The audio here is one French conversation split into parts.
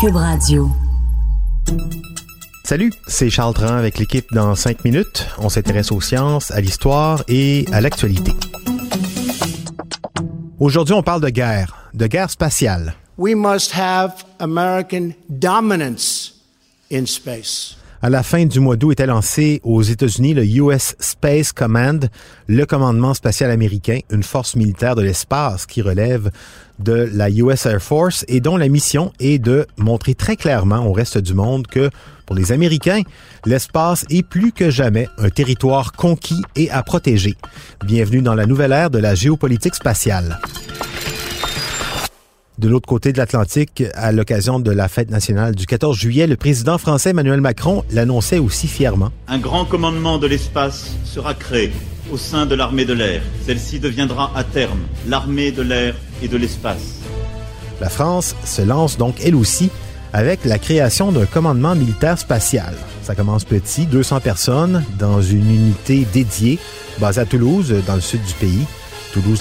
Cube Radio. Salut, c'est Charles Tran avec l'équipe dans 5 minutes. On s'intéresse aux sciences, à l'histoire et à l'actualité. Aujourd'hui, on parle de guerre, de guerre spatiale. We must have American dominance in space. À la fin du mois d'août était lancé aux États-Unis le US Space Command, le commandement spatial américain, une force militaire de l'espace qui relève de la US Air Force et dont la mission est de montrer très clairement au reste du monde que pour les Américains, l'espace est plus que jamais un territoire conquis et à protéger. Bienvenue dans la nouvelle ère de la géopolitique spatiale. De l'autre côté de l'Atlantique, à l'occasion de la fête nationale du 14 juillet, le président français Emmanuel Macron l'annonçait aussi fièrement. Un grand commandement de l'espace sera créé au sein de l'armée de l'air. Celle-ci deviendra à terme l'armée de l'air et de l'espace. La France se lance donc elle aussi avec la création d'un commandement militaire spatial. Ça commence petit, 200 personnes dans une unité dédiée basée à Toulouse, dans le sud du pays.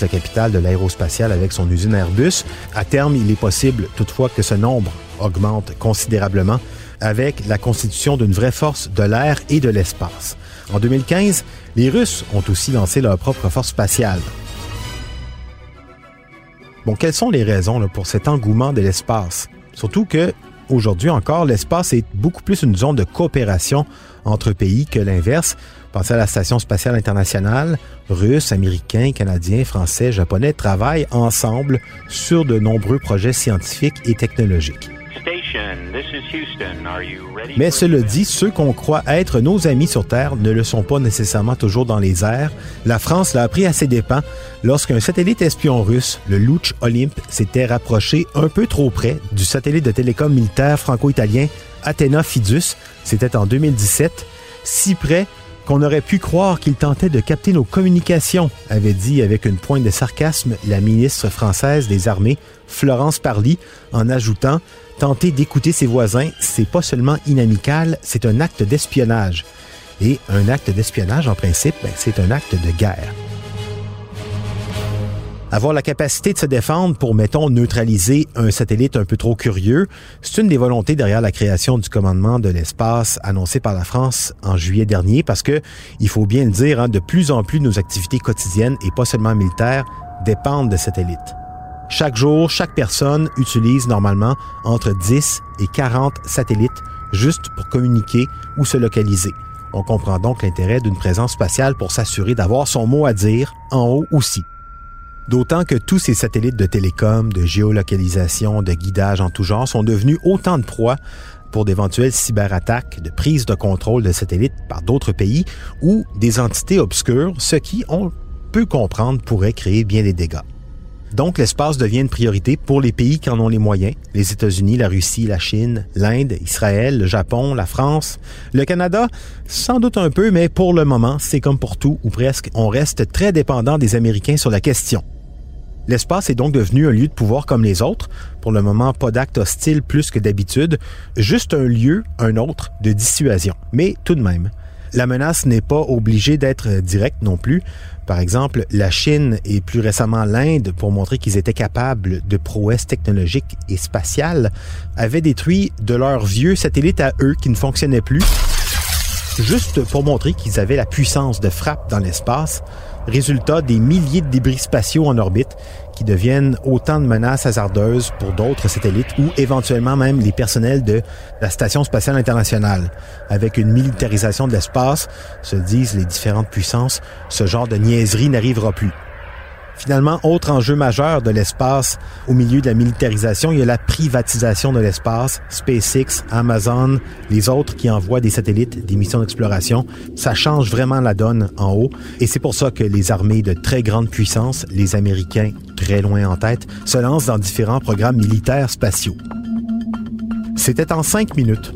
La capitale de l'aérospatiale avec son usine Airbus. À terme, il est possible toutefois que ce nombre augmente considérablement avec la constitution d'une vraie force de l'air et de l'espace. En 2015, les Russes ont aussi lancé leur propre force spatiale. Bon, quelles sont les raisons pour cet engouement de l'espace? Surtout que aujourd'hui encore, l'espace est beaucoup plus une zone de coopération entre pays que l'inverse. Pensez à la Station spatiale internationale. Russes, Américains, Canadiens, Français, Japonais travaillent ensemble sur de nombreux projets scientifiques et technologiques. Mais cela dit, ceux qu'on croit être nos amis sur Terre ne le sont pas nécessairement toujours dans les airs. La France l'a appris à ses dépens lorsqu'un satellite espion russe, le Luch Olympe, s'était rapproché un peu trop près du satellite de télécom militaire franco-italien Athena Fidus. C'était en 2017, si près qu'on aurait pu croire qu'il tentait de capter nos communications, avait dit avec une pointe de sarcasme la ministre française des Armées, Florence Parly, en ajoutant Tenter d'écouter ses voisins, c'est pas seulement inamical, c'est un acte d'espionnage. Et un acte d'espionnage, en principe, ben, c'est un acte de guerre. Avoir la capacité de se défendre pour, mettons, neutraliser un satellite un peu trop curieux, c'est une des volontés derrière la création du commandement de l'espace annoncé par la France en juillet dernier, parce que, il faut bien le dire, hein, de plus en plus nos activités quotidiennes, et pas seulement militaires, dépendent de satellites. Chaque jour, chaque personne utilise normalement entre 10 et 40 satellites juste pour communiquer ou se localiser. On comprend donc l'intérêt d'une présence spatiale pour s'assurer d'avoir son mot à dire en haut aussi. D'autant que tous ces satellites de télécom, de géolocalisation, de guidage en tout genre sont devenus autant de proies pour d'éventuelles cyberattaques, de prise de contrôle de satellites par d'autres pays ou des entités obscures, ce qui, on peut comprendre, pourrait créer bien des dégâts. Donc l'espace devient une priorité pour les pays qui en ont les moyens, les États-Unis, la Russie, la Chine, l'Inde, Israël, le Japon, la France, le Canada, sans doute un peu, mais pour le moment, c'est comme pour tout, ou presque, on reste très dépendant des Américains sur la question. L'espace est donc devenu un lieu de pouvoir comme les autres. Pour le moment, pas d'acte hostile plus que d'habitude, juste un lieu, un autre, de dissuasion. Mais tout de même, la menace n'est pas obligée d'être directe non plus. Par exemple, la Chine et plus récemment l'Inde, pour montrer qu'ils étaient capables de prouesses technologiques et spatiales, avaient détruit de leurs vieux satellites à eux qui ne fonctionnaient plus, juste pour montrer qu'ils avaient la puissance de frappe dans l'espace résultat des milliers de débris spatiaux en orbite qui deviennent autant de menaces hasardeuses pour d'autres satellites ou éventuellement même les personnels de la Station spatiale internationale. Avec une militarisation de l'espace, se disent les différentes puissances, ce genre de niaiserie n'arrivera plus. Finalement, autre enjeu majeur de l'espace au milieu de la militarisation, il y a la privatisation de l'espace. SpaceX, Amazon, les autres qui envoient des satellites, des missions d'exploration, ça change vraiment la donne en haut. Et c'est pour ça que les armées de très grande puissance, les Américains très loin en tête, se lancent dans différents programmes militaires spatiaux. C'était en cinq minutes.